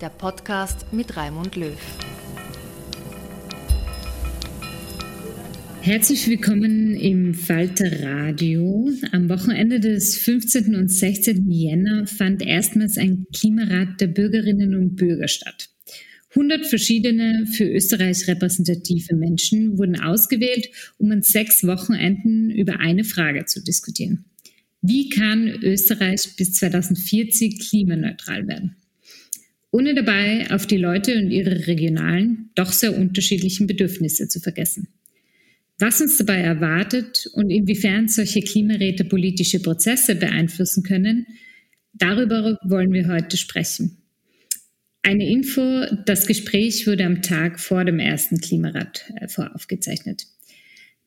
der Podcast mit Raimund Löw. Herzlich willkommen im Falter Radio. Am Wochenende des 15. und 16. Jänner fand erstmals ein Klimarat der Bürgerinnen und Bürger statt. 100 verschiedene für Österreich repräsentative Menschen wurden ausgewählt, um an sechs Wochenenden über eine Frage zu diskutieren. Wie kann Österreich bis 2040 klimaneutral werden? Ohne dabei auf die Leute und ihre regionalen, doch sehr unterschiedlichen Bedürfnisse zu vergessen. Was uns dabei erwartet und inwiefern solche Klimaräte politische Prozesse beeinflussen können, darüber wollen wir heute sprechen. Eine Info, das Gespräch wurde am Tag vor dem ersten Klimarat äh, voraufgezeichnet.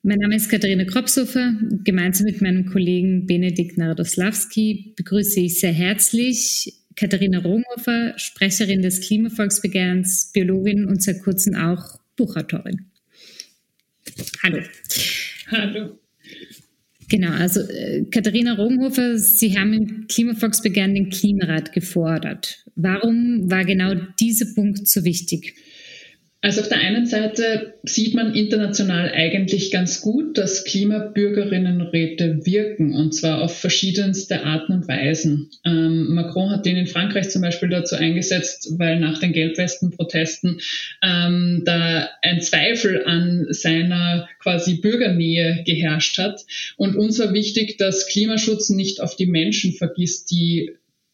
Mein Name ist Katharina Kropshofer. Gemeinsam mit meinem Kollegen Benedikt Narodoslawski begrüße ich sehr herzlich Katharina Ronghofer, Sprecherin des Klimavolksbegehrens, Biologin und seit kurzem auch Buchautorin. Hallo. Hallo. Genau, also äh, Katharina Rogenhofer, Sie haben im Klimavolksbegehren den Klimarat gefordert. Warum war genau dieser Punkt so wichtig? Also auf der einen Seite sieht man international eigentlich ganz gut, dass Klimabürgerinnenräte wirken und zwar auf verschiedenste Arten und Weisen. Ähm, Macron hat den in Frankreich zum Beispiel dazu eingesetzt, weil nach den Gelbwesten-Protesten ähm, da ein Zweifel an seiner quasi Bürgernähe geherrscht hat. Und uns war wichtig, dass Klimaschutz nicht auf die Menschen vergisst, die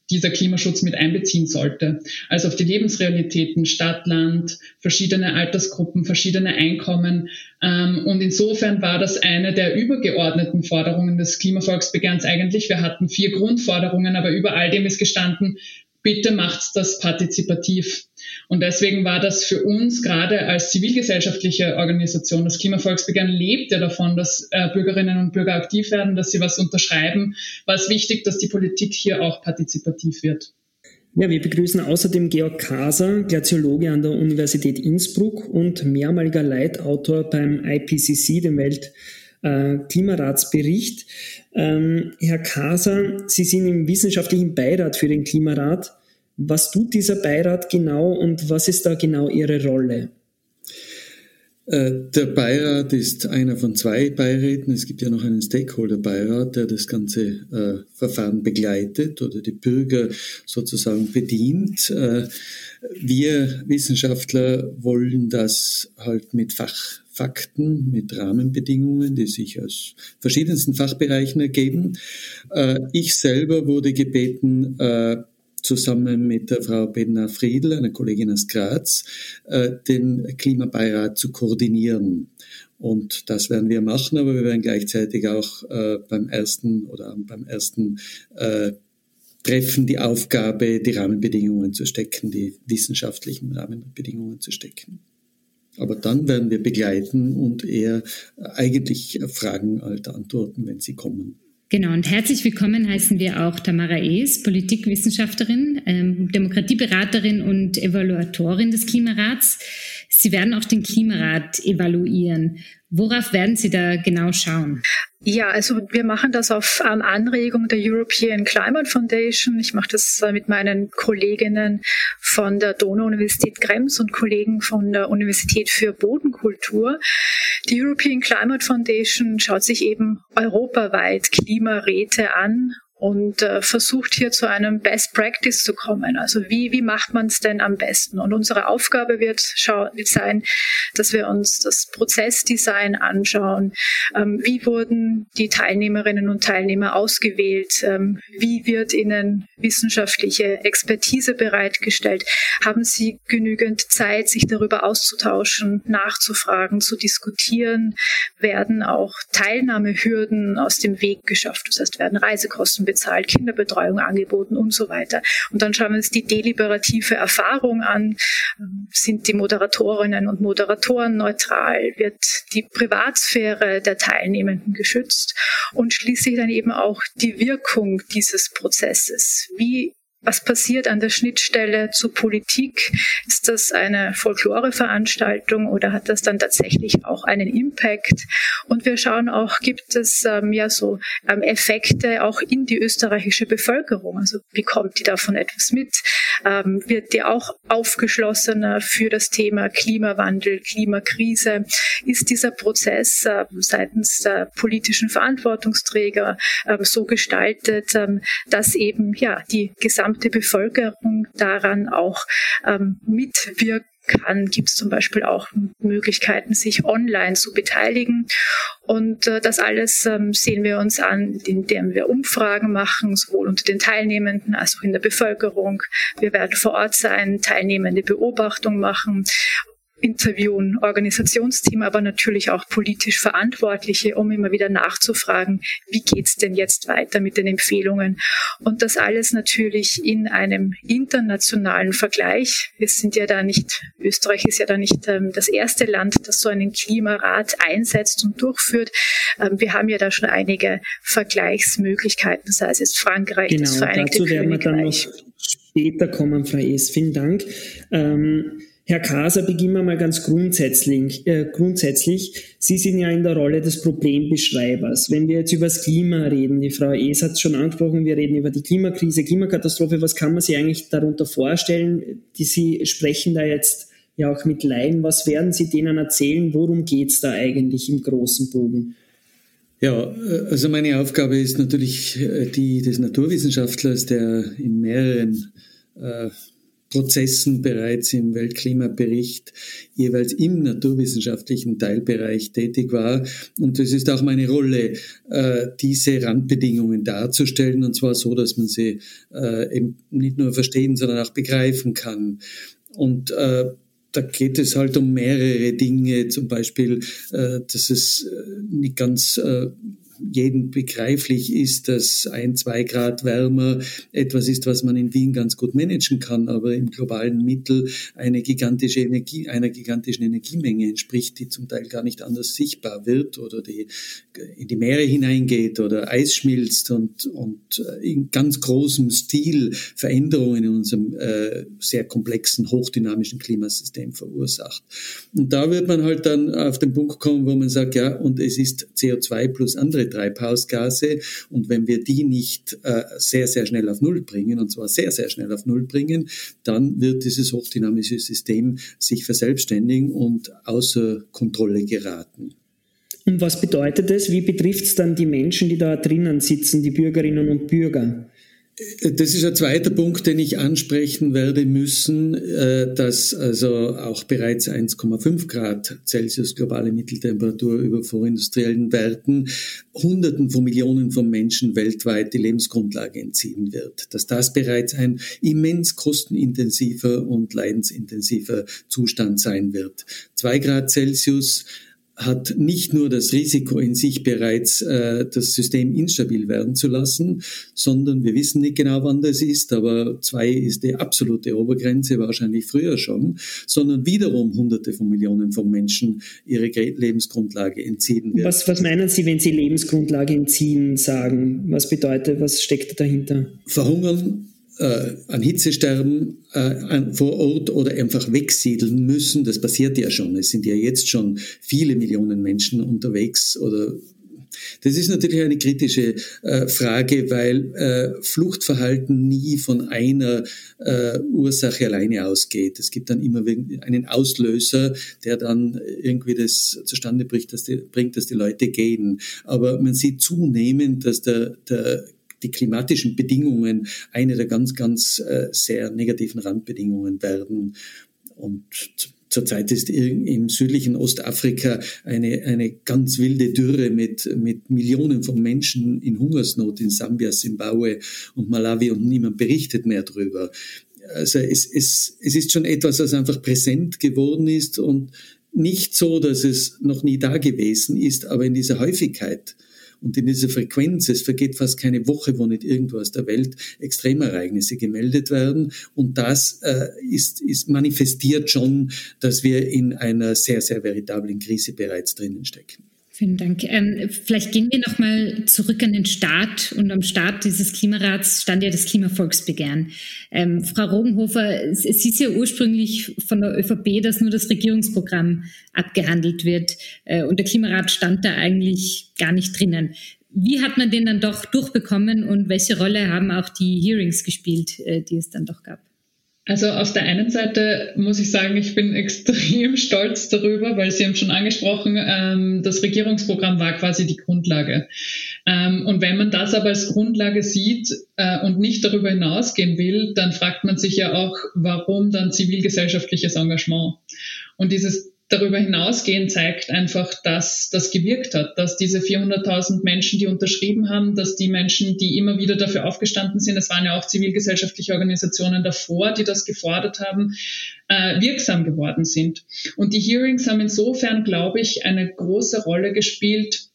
dieser Klimaschutz mit einbeziehen sollte. Also auf die Lebensrealitäten, Stadt, Land, verschiedene Altersgruppen, verschiedene Einkommen. Ähm, und insofern war das eine der übergeordneten Forderungen des Klimavolksbegehrens eigentlich. Wir hatten vier Grundforderungen, aber über all dem ist gestanden, bitte macht das partizipativ. Und deswegen war das für uns gerade als zivilgesellschaftliche Organisation, das Klimavolksbegehren lebt ja davon, dass äh, Bürgerinnen und Bürger aktiv werden, dass sie was unterschreiben, war es wichtig, dass die Politik hier auch partizipativ wird. Ja, wir begrüßen außerdem Georg Kaser, Glaziologe an der Universität Innsbruck und mehrmaliger Leitautor beim IPCC, dem Weltklimaratsbericht. Ähm, Herr Kaser, Sie sind im wissenschaftlichen Beirat für den Klimarat. Was tut dieser Beirat genau und was ist da genau Ihre Rolle? Äh, der Beirat ist einer von zwei Beiräten. Es gibt ja noch einen Stakeholder-Beirat, der das ganze äh, Verfahren begleitet oder die Bürger sozusagen bedient. Äh, wir Wissenschaftler wollen das halt mit Fachfakten, mit Rahmenbedingungen, die sich aus verschiedensten Fachbereichen ergeben. Äh, ich selber wurde gebeten, äh, zusammen mit der Frau Bedna Friedl, einer Kollegin aus Graz, äh, den Klimabeirat zu koordinieren. Und das werden wir machen, aber wir werden gleichzeitig auch äh, beim ersten oder beim ersten äh, Treffen die Aufgabe, die Rahmenbedingungen zu stecken, die wissenschaftlichen Rahmenbedingungen zu stecken. Aber dann werden wir begleiten und eher eigentlich Fragen halt antworten, wenn sie kommen. Genau, und herzlich willkommen heißen wir auch Tamara Ees, Politikwissenschaftlerin, ähm, Demokratieberaterin und Evaluatorin des Klimarats. Sie werden auch den Klimarat evaluieren. Worauf werden Sie da genau schauen? Ja, also wir machen das auf ähm, Anregung der European Climate Foundation. Ich mache das äh, mit meinen Kolleginnen von der Donau-Universität Krems und Kollegen von der Universität für Bodenkultur. Die European Climate Foundation schaut sich eben europaweit Klimaräte an und äh, versucht hier zu einem Best Practice zu kommen. Also wie, wie macht man es denn am besten? Und unsere Aufgabe wird, schau, wird sein, dass wir uns das Prozessdesign anschauen. Ähm, wie wurden die Teilnehmerinnen und Teilnehmer ausgewählt? Ähm, wie wird ihnen wissenschaftliche Expertise bereitgestellt? Haben sie genügend Zeit, sich darüber auszutauschen, nachzufragen, zu diskutieren? Werden auch Teilnahmehürden aus dem Weg geschafft? Das heißt, werden Reisekosten bezahlt, Kinderbetreuung angeboten und so weiter. Und dann schauen wir uns die deliberative Erfahrung an. Sind die Moderatorinnen und Moderatoren neutral? Wird die Privatsphäre der Teilnehmenden geschützt? Und schließlich dann eben auch die Wirkung dieses Prozesses. Wie was passiert an der Schnittstelle zu Politik? Ist das eine Folkloreveranstaltung oder hat das dann tatsächlich auch einen Impact? Und wir schauen auch, gibt es ähm, ja so ähm, Effekte auch in die österreichische Bevölkerung? Also bekommt die davon etwas mit? Ähm, wird die auch aufgeschlossener für das Thema Klimawandel, Klimakrise? Ist dieser Prozess äh, seitens der politischen Verantwortungsträger äh, so gestaltet, äh, dass eben ja die gesamte gesamte Bevölkerung daran auch ähm, mitwirken kann, gibt es zum Beispiel auch Möglichkeiten, sich online zu beteiligen. Und äh, das alles ähm, sehen wir uns an, indem wir Umfragen machen, sowohl unter den Teilnehmenden als auch in der Bevölkerung. Wir werden vor Ort sein, teilnehmende Beobachtung machen interviewen, Organisationsteam, aber natürlich auch politisch Verantwortliche, um immer wieder nachzufragen, wie geht's denn jetzt weiter mit den Empfehlungen? Und das alles natürlich in einem internationalen Vergleich. Wir sind ja da nicht, Österreich ist ja da nicht ähm, das erste Land, das so einen Klimarat einsetzt und durchführt. Ähm, wir haben ja da schon einige Vergleichsmöglichkeiten, sei es jetzt Frankreich, genau, das Vereinigte dazu werden wir dann noch später kommen, Frau Es. Vielen Dank. Ähm, Herr Kaser, beginnen wir mal ganz grundsätzlich. Äh, grundsätzlich. Sie sind ja in der Rolle des Problembeschreibers. Wenn wir jetzt über das Klima reden, die Frau Es hat es schon angesprochen, wir reden über die Klimakrise, Klimakatastrophe, was kann man sich eigentlich darunter vorstellen? Die Sie sprechen da jetzt ja auch mit Laien. Was werden Sie denen erzählen? Worum geht es da eigentlich im großen Bogen? Ja, also meine Aufgabe ist natürlich äh, die des Naturwissenschaftlers, der in mehreren äh, Prozessen bereits im Weltklimabericht jeweils im naturwissenschaftlichen Teilbereich tätig war. Und es ist auch meine Rolle, äh, diese Randbedingungen darzustellen, und zwar so, dass man sie äh, eben nicht nur verstehen, sondern auch begreifen kann. Und äh, da geht es halt um mehrere Dinge, zum Beispiel, dass es nicht ganz jedem begreiflich ist, dass ein, zwei Grad wärmer etwas ist, was man in Wien ganz gut managen kann, aber im globalen Mittel eine gigantische Energie, einer gigantischen Energiemenge entspricht, die zum Teil gar nicht anders sichtbar wird oder die in die Meere hineingeht oder Eis schmilzt und, und äh, in ganz großem Stil Veränderungen in unserem äh, sehr komplexen, hochdynamischen Klimasystem verursacht. Und da wird man halt dann auf den Punkt kommen, wo man sagt, ja, und es ist CO2 plus andere Treibhausgase. Und wenn wir die nicht äh, sehr, sehr schnell auf Null bringen, und zwar sehr, sehr schnell auf Null bringen, dann wird dieses hochdynamische System sich verselbstständigen und außer Kontrolle geraten. Und was bedeutet das? Wie betrifft es dann die Menschen, die da drinnen sitzen, die Bürgerinnen und Bürger? Das ist ein zweiter Punkt, den ich ansprechen werde müssen, äh, dass also auch bereits 1,5 Grad Celsius globale Mitteltemperatur über vorindustriellen Werten Hunderten von Millionen von Menschen weltweit die Lebensgrundlage entziehen wird. Dass das bereits ein immens kostenintensiver und leidensintensiver Zustand sein wird. Zwei Grad Celsius hat nicht nur das Risiko in sich bereits, äh, das System instabil werden zu lassen, sondern wir wissen nicht genau, wann das ist, aber zwei ist die absolute Obergrenze, wahrscheinlich früher schon, sondern wiederum Hunderte von Millionen von Menschen ihre Lebensgrundlage entziehen werden. Was, was meinen Sie, wenn Sie Lebensgrundlage entziehen sagen? Was bedeutet, was steckt dahinter? Verhungern äh, an Hitzesterben äh, an, vor Ort oder einfach wegsiedeln müssen. Das passiert ja schon. Es sind ja jetzt schon viele Millionen Menschen unterwegs oder das ist natürlich eine kritische äh, Frage, weil äh, Fluchtverhalten nie von einer äh, Ursache alleine ausgeht. Es gibt dann immer einen Auslöser, der dann irgendwie das zustande bringt, dass die, bringt, dass die Leute gehen. Aber man sieht zunehmend, dass der, der die klimatischen Bedingungen eine der ganz, ganz äh, sehr negativen Randbedingungen werden. Und Zurzeit ist im südlichen Ostafrika eine, eine ganz wilde Dürre mit, mit Millionen von Menschen in Hungersnot in Sambia, Zimbabwe und Malawi und niemand berichtet mehr darüber. Also es, es, es ist schon etwas, was einfach präsent geworden ist und nicht so, dass es noch nie da gewesen ist, aber in dieser Häufigkeit und in dieser Frequenz, es vergeht fast keine Woche, wo nicht irgendwo aus der Welt Extremereignisse gemeldet werden. Und das äh, ist, ist manifestiert schon, dass wir in einer sehr, sehr veritablen Krise bereits drinnen stecken. Vielen Dank. Ähm, vielleicht gehen wir nochmal zurück an den Start. Und am Start dieses Klimarats stand ja das Klimavolksbegehren. Ähm, Frau Rogenhofer, es, hieß ja ursprünglich von der ÖVP, dass nur das Regierungsprogramm abgehandelt wird. Äh, und der Klimarat stand da eigentlich gar nicht drinnen. Wie hat man den dann doch durchbekommen und welche Rolle haben auch die Hearings gespielt, äh, die es dann doch gab? Also auf der einen Seite muss ich sagen, ich bin extrem stolz darüber, weil Sie haben schon angesprochen, ähm, das Regierungsprogramm war quasi die Grundlage. Ähm, und wenn man das aber als Grundlage sieht äh, und nicht darüber hinausgehen will, dann fragt man sich ja auch, warum dann zivilgesellschaftliches Engagement? Und dieses darüber hinausgehen zeigt einfach, dass das gewirkt hat, dass diese 400.000 Menschen, die unterschrieben haben, dass die Menschen, die immer wieder dafür aufgestanden sind, es waren ja auch zivilgesellschaftliche Organisationen davor, die das gefordert haben, äh, wirksam geworden sind. Und die Hearings haben insofern, glaube ich, eine große Rolle gespielt,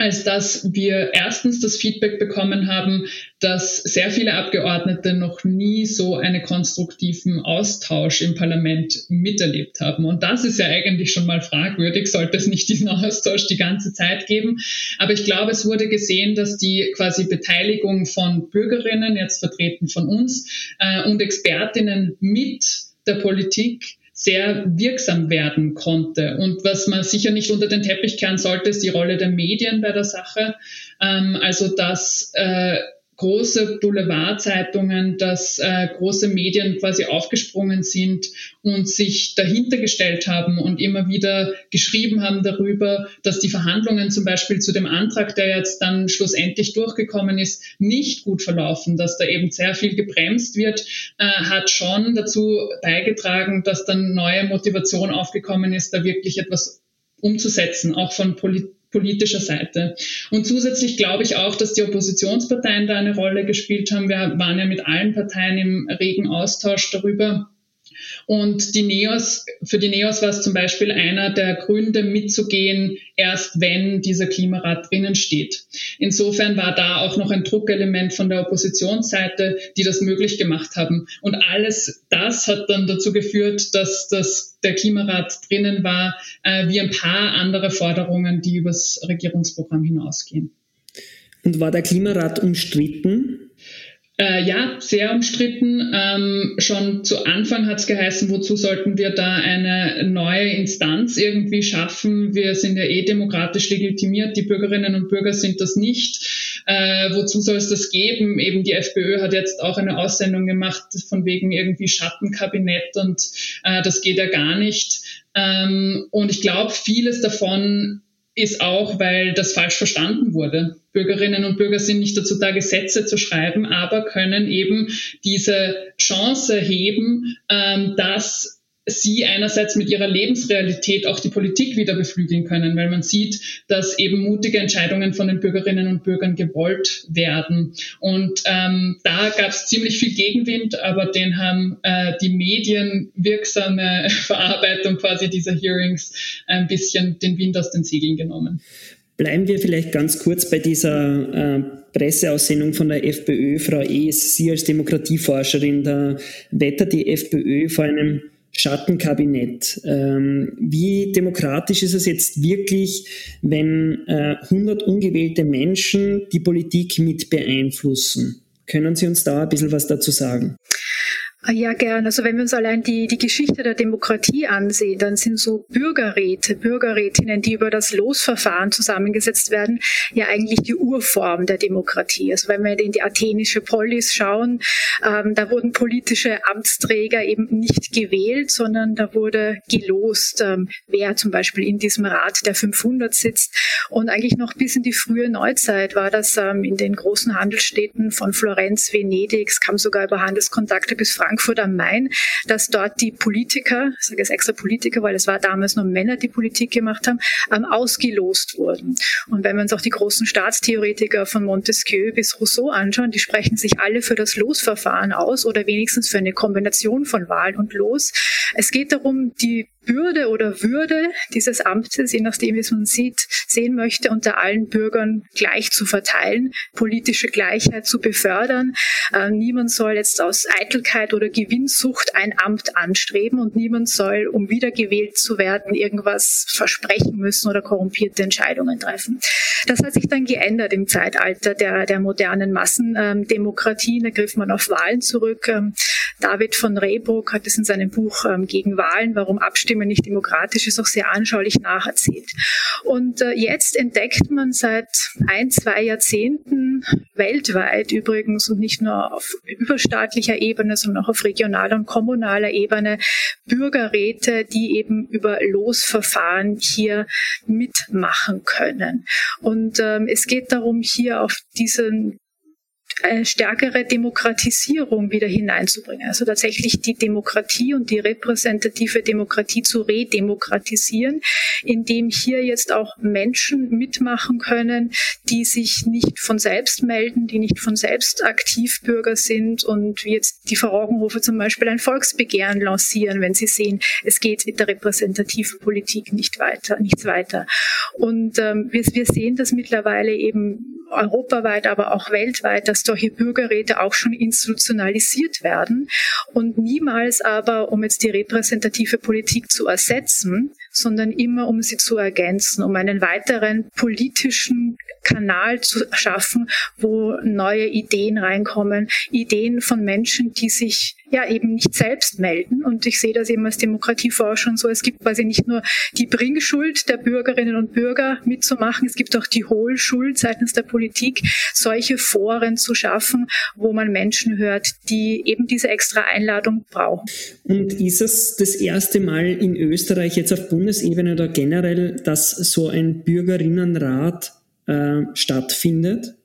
als dass wir erstens das Feedback bekommen haben, dass sehr viele Abgeordnete noch nie so einen konstruktiven Austausch im Parlament miterlebt haben. Und das ist ja eigentlich schon mal fragwürdig, sollte es nicht diesen Austausch die ganze Zeit geben. Aber ich glaube, es wurde gesehen, dass die quasi Beteiligung von Bürgerinnen, jetzt vertreten von uns, äh, und Expertinnen mit der Politik sehr wirksam werden konnte. Und was man sicher nicht unter den Teppich kehren sollte, ist die Rolle der Medien bei der Sache. Ähm, also dass äh, große Boulevardzeitungen, dass äh, große Medien quasi aufgesprungen sind und sich dahinter gestellt haben und immer wieder geschrieben haben darüber, dass die Verhandlungen zum Beispiel zu dem Antrag, der jetzt dann schlussendlich durchgekommen ist, nicht gut verlaufen, dass da eben sehr viel gebremst wird, äh, hat schon dazu beigetragen, dass dann neue Motivation aufgekommen ist, da wirklich etwas umzusetzen, auch von Politik politischer Seite. Und zusätzlich glaube ich auch, dass die Oppositionsparteien da eine Rolle gespielt haben. Wir waren ja mit allen Parteien im regen Austausch darüber, und die Neos, für die Neos war es zum Beispiel einer der Gründe mitzugehen, erst wenn dieser Klimarat drinnen steht. Insofern war da auch noch ein Druckelement von der Oppositionsseite, die das möglich gemacht haben. Und alles das hat dann dazu geführt, dass das, der Klimarat drinnen war, äh, wie ein paar andere Forderungen, die übers Regierungsprogramm hinausgehen. Und war der Klimarat umstritten? Äh, ja, sehr umstritten. Ähm, schon zu Anfang hat es geheißen, wozu sollten wir da eine neue Instanz irgendwie schaffen? Wir sind ja eh demokratisch legitimiert, die Bürgerinnen und Bürger sind das nicht. Äh, wozu soll es das geben? Eben die FPÖ hat jetzt auch eine Aussendung gemacht von wegen irgendwie Schattenkabinett und äh, das geht ja gar nicht. Ähm, und ich glaube, vieles davon ist auch, weil das falsch verstanden wurde. Bürgerinnen und Bürger sind nicht dazu da, Gesetze zu schreiben, aber können eben diese Chance heben, ähm, dass sie einerseits mit ihrer Lebensrealität auch die Politik wieder beflügeln können, weil man sieht, dass eben mutige Entscheidungen von den Bürgerinnen und Bürgern gewollt werden. Und ähm, da gab es ziemlich viel Gegenwind, aber den haben äh, die medienwirksame Verarbeitung quasi dieser Hearings ein bisschen den Wind aus den Segeln genommen. Bleiben wir vielleicht ganz kurz bei dieser äh, Presseaussendung von der FPÖ. Frau Es, Sie als Demokratieforscherin, da wettert die FPÖ vor einem Schattenkabinett. Ähm, wie demokratisch ist es jetzt wirklich, wenn äh, 100 ungewählte Menschen die Politik mit beeinflussen? Können Sie uns da ein bisschen was dazu sagen? Ah, ja, gern. Also wenn wir uns allein die, die Geschichte der Demokratie ansehen, dann sind so Bürgerräte, Bürgerrätinnen, die über das Losverfahren zusammengesetzt werden, ja eigentlich die Urform der Demokratie. Also wenn wir in die athenische Polis schauen, ähm, da wurden politische Amtsträger eben nicht gewählt, sondern da wurde gelost, ähm, wer zum Beispiel in diesem Rat der 500 sitzt. Und eigentlich noch bis in die frühe Neuzeit war das ähm, in den großen Handelsstädten von Florenz, Venedig, es kam sogar über Handelskontakte bis Frankreich Frankfurt am Main, dass dort die Politiker, ich sage jetzt extra Politiker, weil es war damals nur Männer, die Politik gemacht haben, ähm, ausgelost wurden. Und wenn wir uns auch die großen Staatstheoretiker von Montesquieu bis Rousseau anschauen, die sprechen sich alle für das Losverfahren aus oder wenigstens für eine Kombination von Wahl und Los. Es geht darum, die Bürde oder Würde dieses Amtes, je nachdem, wie es man sieht, sehen möchte, unter allen Bürgern gleich zu verteilen, politische Gleichheit zu befördern. Äh, niemand soll jetzt aus Eitelkeit oder Gewinnsucht ein Amt anstreben und niemand soll, um wiedergewählt zu werden, irgendwas versprechen müssen oder korrumpierte Entscheidungen treffen. Das hat sich dann geändert im Zeitalter der, der modernen Massendemokratien. Da griff man auf Wahlen zurück. Ähm, David von Rehbruck hat es in seinem Buch ähm, Gegen Wahlen, warum Abstimmen nicht demokratisch ist, auch sehr anschaulich nacherzählt. Und äh, jetzt entdeckt man seit ein, zwei Jahrzehnten weltweit übrigens und nicht nur auf überstaatlicher Ebene, sondern auch auf regionaler und kommunaler Ebene Bürgerräte, die eben über Losverfahren hier mitmachen können. Und ähm, es geht darum, hier auf diesen eine stärkere Demokratisierung wieder hineinzubringen. Also tatsächlich die Demokratie und die repräsentative Demokratie zu redemokratisieren, indem hier jetzt auch Menschen mitmachen können, die sich nicht von selbst melden, die nicht von selbst Aktivbürger sind und wie jetzt die Verrogenhofe zum Beispiel ein Volksbegehren lancieren, wenn sie sehen, es geht mit der repräsentativen Politik nicht weiter, nichts weiter. Und ähm, wir, wir sehen das mittlerweile eben europaweit, aber auch weltweit, dass solche Bürgerräte auch schon institutionalisiert werden. Und niemals aber, um jetzt die repräsentative Politik zu ersetzen, sondern immer um sie zu ergänzen, um einen weiteren politischen Kanal zu schaffen, wo neue Ideen reinkommen, Ideen von Menschen, die sich ja eben nicht selbst melden. Und ich sehe das eben als Demokratieforscher so. Es gibt quasi nicht nur die Bringschuld der Bürgerinnen und Bürger mitzumachen, es gibt auch die Hohlschuld seitens der Politik, solche Foren zu schaffen, wo man Menschen hört, die eben diese extra Einladung brauchen. Und ist es das erste Mal in Österreich jetzt auf Bundesebene oder generell, dass so ein Bürgerinnenrat äh, stattfindet?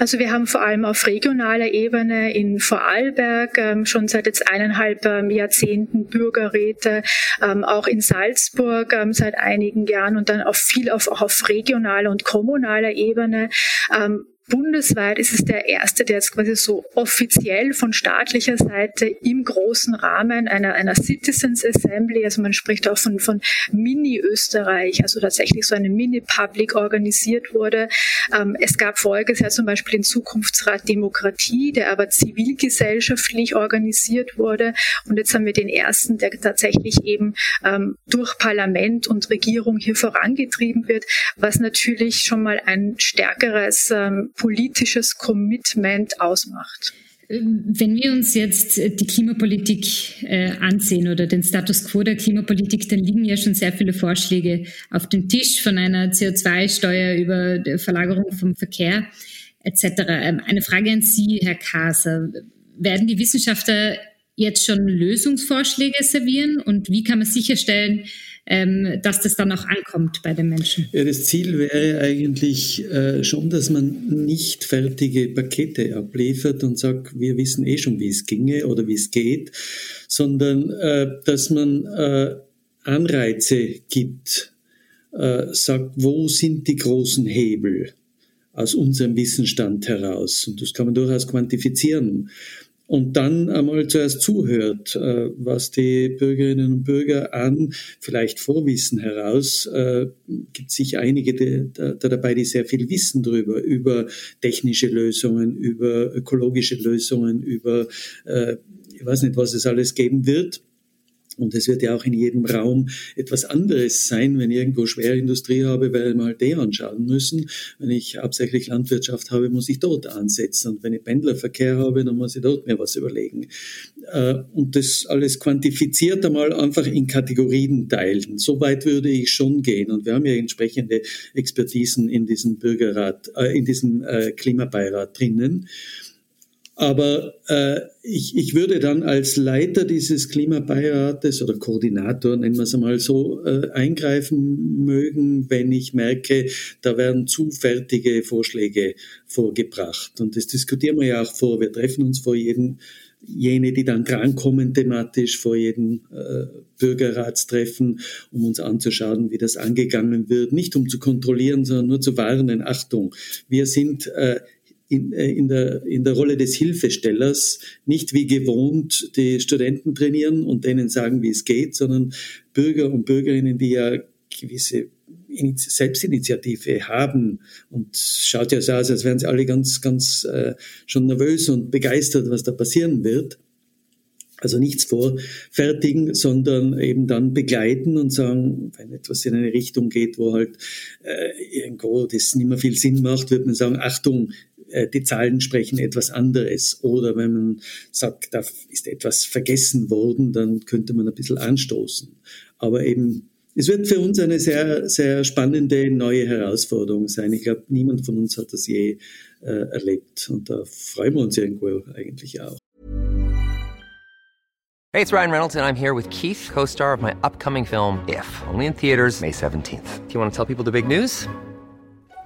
Also wir haben vor allem auf regionaler Ebene in Vorarlberg ähm, schon seit jetzt eineinhalb ähm, Jahrzehnten Bürgerräte, ähm, auch in Salzburg ähm, seit einigen Jahren und dann auch viel auf, auch auf regionaler und kommunaler Ebene. Bundesweit ist es der erste, der jetzt quasi so offiziell von staatlicher Seite im großen Rahmen einer, einer Citizens Assembly, also man spricht auch von, von Mini-Österreich, also tatsächlich so eine Mini-Public organisiert wurde. Ähm, es gab voriges Jahr zum Beispiel den Zukunftsrat Demokratie, der aber zivilgesellschaftlich organisiert wurde. Und jetzt haben wir den ersten, der tatsächlich eben ähm, durch Parlament und Regierung hier vorangetrieben wird, was natürlich schon mal ein stärkeres ähm, politisches Commitment ausmacht. Wenn wir uns jetzt die Klimapolitik äh, ansehen oder den Status quo der Klimapolitik, dann liegen ja schon sehr viele Vorschläge auf dem Tisch von einer CO2-Steuer über die Verlagerung vom Verkehr etc. Ähm, eine Frage an Sie, Herr Kaser. Werden die Wissenschaftler jetzt schon Lösungsvorschläge servieren und wie kann man sicherstellen, ähm, dass das dann auch ankommt bei den Menschen? Ja, das Ziel wäre eigentlich äh, schon, dass man nicht fertige Pakete abliefert und sagt, wir wissen eh schon, wie es ginge oder wie es geht, sondern äh, dass man äh, Anreize gibt, sagt, wo sind die großen Hebel aus unserem Wissensstand heraus? Und das kann man durchaus quantifizieren und dann einmal zuerst zuhört, äh, was die Bürgerinnen und Bürger an vielleicht Vorwissen heraus, äh, gibt sich einige die, da, dabei, die sehr viel wissen darüber, über technische Lösungen, über ökologische Lösungen, über, äh, ich weiß nicht, was es alles geben wird. Und es wird ja auch in jedem Raum etwas anderes sein, wenn ich irgendwo Schwerindustrie habe, werde ich mal die anschauen müssen. Wenn ich hauptsächlich Landwirtschaft habe, muss ich dort ansetzen. Und wenn ich Pendlerverkehr habe, dann muss ich dort mir was überlegen. Äh, und das alles quantifiziert einmal einfach in Kategorien teilen. So weit würde ich schon gehen. Und wir haben ja entsprechende Expertisen in diesem Bürgerrat, äh, in diesem äh, Klimabeirat drinnen. Aber äh, ich, ich würde dann als Leiter dieses Klimabeirates oder Koordinator, nennen wir es einmal so, äh, eingreifen mögen, wenn ich merke, da werden zu fertige Vorschläge vorgebracht. Und das diskutieren wir ja auch vor. Wir treffen uns vor jedem jene, die dann drankommen thematisch vor jedem äh, Bürgerratstreffen, um uns anzuschauen, wie das angegangen wird. Nicht um zu kontrollieren, sondern nur zu warnen, Achtung, wir sind äh, in, äh, in, der, in der Rolle des Hilfestellers nicht wie gewohnt die Studenten trainieren und denen sagen, wie es geht, sondern Bürger und Bürgerinnen, die ja gewisse Selbstinitiative haben und schaut ja so aus, als wären sie alle ganz, ganz äh, schon nervös und begeistert, was da passieren wird. Also nichts vorfertigen, sondern eben dann begleiten und sagen, wenn etwas in eine Richtung geht, wo halt äh, irgendwo das nicht mehr viel Sinn macht, wird man sagen, Achtung, die Zahlen sprechen etwas anderes. Oder wenn man sagt, da ist etwas vergessen worden, dann könnte man ein bisschen anstoßen. Aber eben, es wird für uns eine sehr, sehr spannende neue Herausforderung sein. Ich glaube, niemand von uns hat das je äh, erlebt. Und da freuen wir uns irgendwo eigentlich auch. Hey, it's Ryan Reynolds and I'm here with Keith, co-star of my upcoming film If, only in theaters May 17th. Do you want to tell people the big news?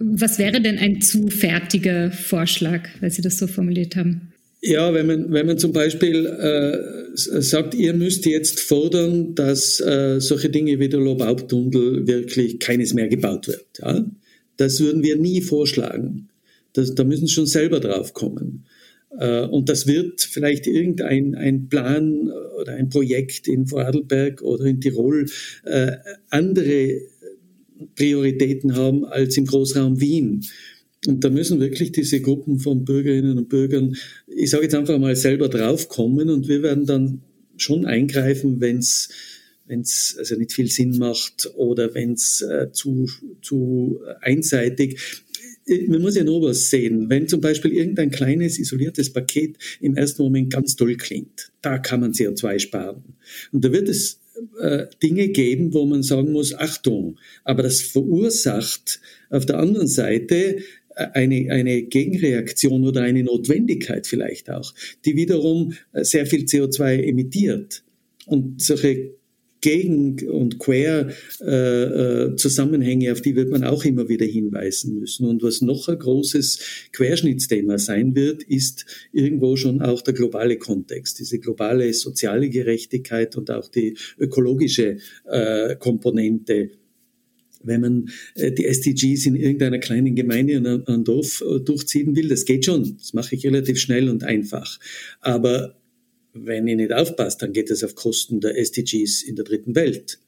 Was wäre denn ein zu fertiger Vorschlag, weil Sie das so formuliert haben? Ja, wenn man, wenn man zum Beispiel äh, sagt, ihr müsst jetzt fordern, dass äh, solche Dinge wie der Lobaubtunnel wirklich keines mehr gebaut wird. Ja? Das würden wir nie vorschlagen. Das, da müssen Sie schon selber drauf kommen. Äh, und das wird vielleicht irgendein ein Plan oder ein Projekt in Vorarlberg oder in Tirol äh, andere Prioritäten haben als im Großraum Wien. Und da müssen wirklich diese Gruppen von Bürgerinnen und Bürgern, ich sage jetzt einfach mal, selber draufkommen und wir werden dann schon eingreifen, wenn es wenn es also nicht viel Sinn macht oder wenn es äh, zu, zu einseitig. Man muss ja nur was sehen. Wenn zum Beispiel irgendein kleines isoliertes Paket im ersten Moment ganz toll klingt, da kann man CO2 sparen. Und da wird es Dinge geben, wo man sagen muss, Achtung, aber das verursacht auf der anderen Seite äh, eine, eine Gegenreaktion oder eine Notwendigkeit vielleicht auch, die wiederum äh, sehr viel CO2 emittiert. Und solche gegen- und Quer-Zusammenhänge, äh, äh auf die wird man auch immer wieder hinweisen müssen. Und was noch ein großes Querschnittsthema sein wird, ist irgendwo schon auch der globale Kontext, diese globale soziale Gerechtigkeit und auch die ökologische äh, Komponente wenn man äh, die SDGs in irgendeiner kleinen Gemeinde in einem Dorf äh, durchziehen will, das geht schon. Das mache ich relativ schnell und einfach. Aber wenn ihr nicht aufpasst, dann geht es auf Kosten der SDGs in der dritten Welt.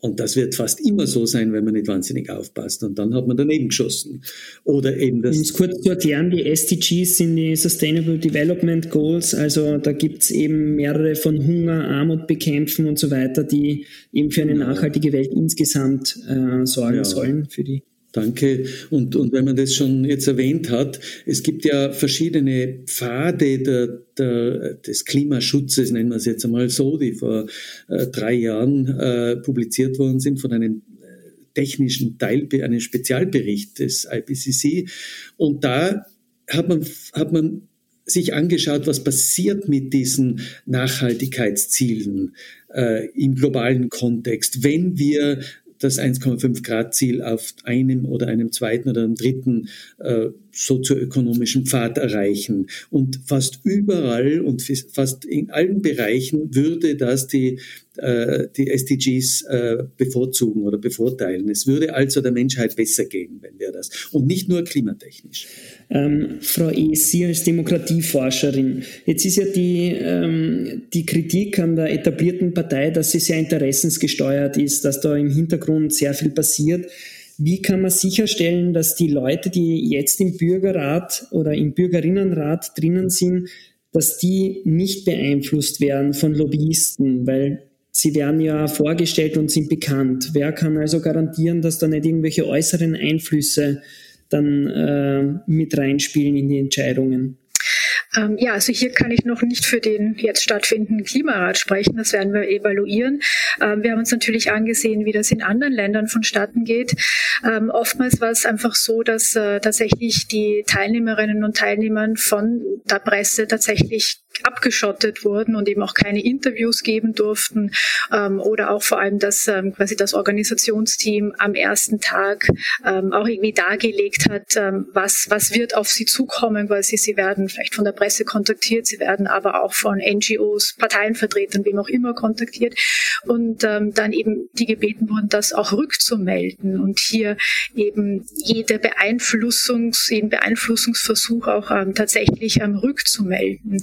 Und das wird fast immer so sein, wenn man nicht wahnsinnig aufpasst. Und dann hat man daneben geschossen. Oder eben das. Um es kurz zu erklären, die SDGs sind die Sustainable Development Goals. Also da gibt es eben mehrere von Hunger, Armut bekämpfen und so weiter, die eben für eine nachhaltige Welt insgesamt äh, sorgen ja. sollen für die Danke. Und, und wenn man das schon jetzt erwähnt hat, es gibt ja verschiedene Pfade der, der, des Klimaschutzes, nennen wir es jetzt einmal so, die vor äh, drei Jahren äh, publiziert worden sind von einem äh, technischen Teil, einem Spezialbericht des IPCC. Und da hat man, hat man sich angeschaut, was passiert mit diesen Nachhaltigkeitszielen äh, im globalen Kontext, wenn wir das 1,5 Grad Ziel auf einem oder einem zweiten oder einem dritten äh, sozioökonomischen Pfad erreichen. Und fast überall und fast in allen Bereichen würde das die, äh, die SDGs äh, bevorzugen oder bevorteilen. Es würde also der Menschheit besser gehen, wenn wir das. Und nicht nur klimatechnisch. Ähm, Frau E., Sie als Demokratieforscherin, jetzt ist ja die, ähm, die Kritik an der etablierten Partei, dass sie sehr interessensgesteuert ist, dass da im Hintergrund sehr viel passiert. Wie kann man sicherstellen, dass die Leute, die jetzt im Bürgerrat oder im Bürgerinnenrat drinnen sind, dass die nicht beeinflusst werden von Lobbyisten, weil sie werden ja vorgestellt und sind bekannt. Wer kann also garantieren, dass da nicht irgendwelche äußeren Einflüsse dann äh, mit reinspielen in die Entscheidungen? Ähm, ja, also hier kann ich noch nicht für den jetzt stattfindenden Klimarat sprechen. Das werden wir evaluieren. Ähm, wir haben uns natürlich angesehen, wie das in anderen Ländern vonstatten geht. Ähm, oftmals war es einfach so, dass äh, tatsächlich die Teilnehmerinnen und Teilnehmer von der Presse tatsächlich abgeschottet wurden und eben auch keine Interviews geben durften ähm, oder auch vor allem, dass ähm, quasi das Organisationsteam am ersten Tag ähm, auch irgendwie dargelegt hat, ähm, was, was wird auf sie zukommen, quasi sie werden vielleicht von der Presse kontaktiert, sie werden aber auch von NGOs, Parteienvertretern, wem auch immer kontaktiert und ähm, dann eben die gebeten wurden, das auch rückzumelden und hier eben jede Beeinflussungs, jeden Beeinflussungsversuch auch ähm, tatsächlich ähm, rückzumelden.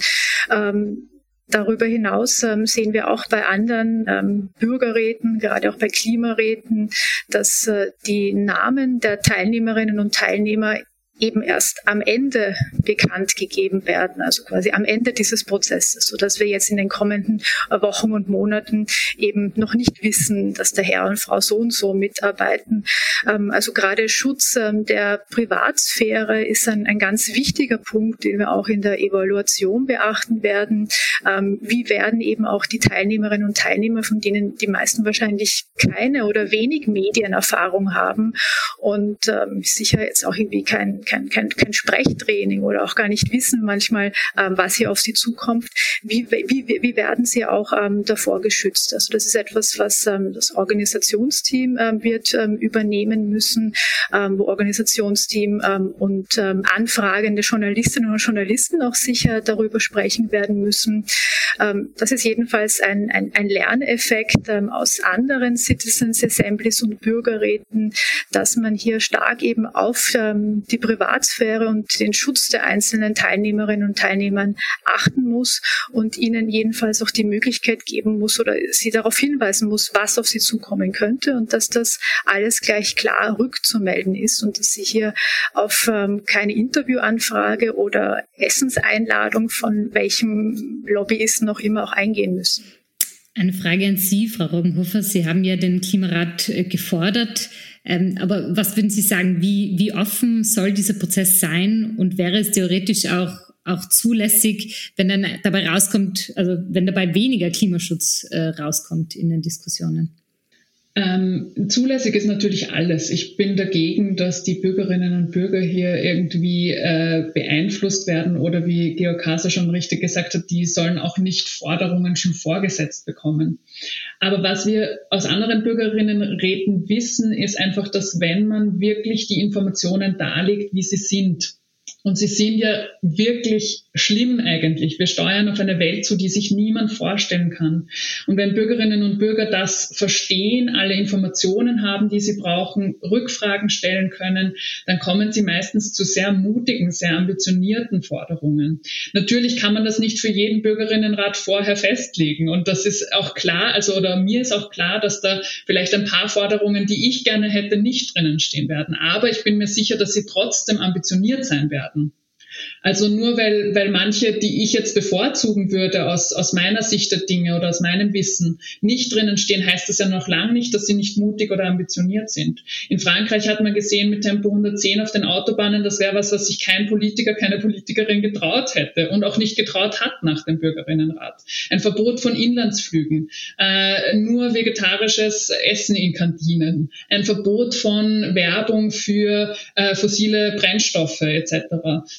Ähm, Darüber hinaus ähm, sehen wir auch bei anderen ähm, Bürgerräten, gerade auch bei Klimaräten, dass äh, die Namen der Teilnehmerinnen und Teilnehmer eben erst am Ende bekannt gegeben werden, also quasi am Ende dieses Prozesses, so dass wir jetzt in den kommenden Wochen und Monaten eben noch nicht wissen, dass der Herr und Frau so und so mitarbeiten. Ähm, also gerade Schutz ähm, der Privatsphäre ist ein, ein ganz wichtiger Punkt, den wir auch in der Evaluation beachten werden. Ähm, wie werden eben auch die Teilnehmerinnen und Teilnehmer, von denen die meisten wahrscheinlich keine oder wenig Medienerfahrung haben und sicher jetzt auch irgendwie kein kein, kein, kein Sprechtraining oder auch gar nicht wissen manchmal, ähm, was hier auf sie zukommt, wie, wie, wie werden sie auch ähm, davor geschützt? Also das ist etwas, was ähm, das Organisationsteam ähm, wird ähm, übernehmen müssen, ähm, wo Organisationsteam ähm, und ähm, anfragende Journalistinnen und Journalisten auch sicher darüber sprechen werden müssen. Ähm, das ist jedenfalls ein, ein, ein Lerneffekt ähm, aus anderen Citizens Assemblies und Bürgerräten, dass man hier stark eben auf ähm, die Privatsphäre und den Schutz der einzelnen Teilnehmerinnen und Teilnehmern achten muss und ihnen jedenfalls auch die Möglichkeit geben muss oder sie darauf hinweisen muss, was auf sie zukommen könnte und dass das alles gleich klar rückzumelden ist und dass sie hier auf ähm, keine Interviewanfrage oder Essenseinladung von welchem Lobbyisten noch immer auch eingehen müssen. Eine Frage an Sie, Frau Robbenhofer. Sie haben ja den Klimarat äh, gefordert. Ähm, aber was würden Sie sagen, wie, wie offen soll dieser Prozess sein und wäre es theoretisch auch, auch zulässig, wenn dann dabei rauskommt, also wenn dabei weniger Klimaschutz äh, rauskommt in den Diskussionen? Ähm, zulässig ist natürlich alles. Ich bin dagegen, dass die Bürgerinnen und Bürger hier irgendwie äh, beeinflusst werden oder wie Georg Kaiser schon richtig gesagt hat, die sollen auch nicht Forderungen schon vorgesetzt bekommen. Aber was wir aus anderen Bürgerinnenräten wissen, ist einfach, dass wenn man wirklich die Informationen darlegt, wie sie sind, und sie sind ja wirklich schlimm eigentlich. Wir steuern auf eine Welt zu, die sich niemand vorstellen kann. Und wenn Bürgerinnen und Bürger das verstehen, alle Informationen haben, die sie brauchen, Rückfragen stellen können, dann kommen sie meistens zu sehr mutigen, sehr ambitionierten Forderungen. Natürlich kann man das nicht für jeden Bürgerinnenrat vorher festlegen. Und das ist auch klar, also oder mir ist auch klar, dass da vielleicht ein paar Forderungen, die ich gerne hätte, nicht drinnen stehen werden. Aber ich bin mir sicher, dass sie trotzdem ambitioniert sein werden. Also nur weil, weil manche, die ich jetzt bevorzugen würde aus, aus meiner Sicht der Dinge oder aus meinem Wissen, nicht drinnen stehen, heißt das ja noch lange nicht, dass sie nicht mutig oder ambitioniert sind. In Frankreich hat man gesehen mit Tempo 110 auf den Autobahnen, das wäre was, was sich kein Politiker, keine Politikerin getraut hätte und auch nicht getraut hat nach dem Bürgerinnenrat. Ein Verbot von Inlandsflügen, äh, nur vegetarisches Essen in Kantinen, ein Verbot von Werbung für äh, fossile Brennstoffe etc.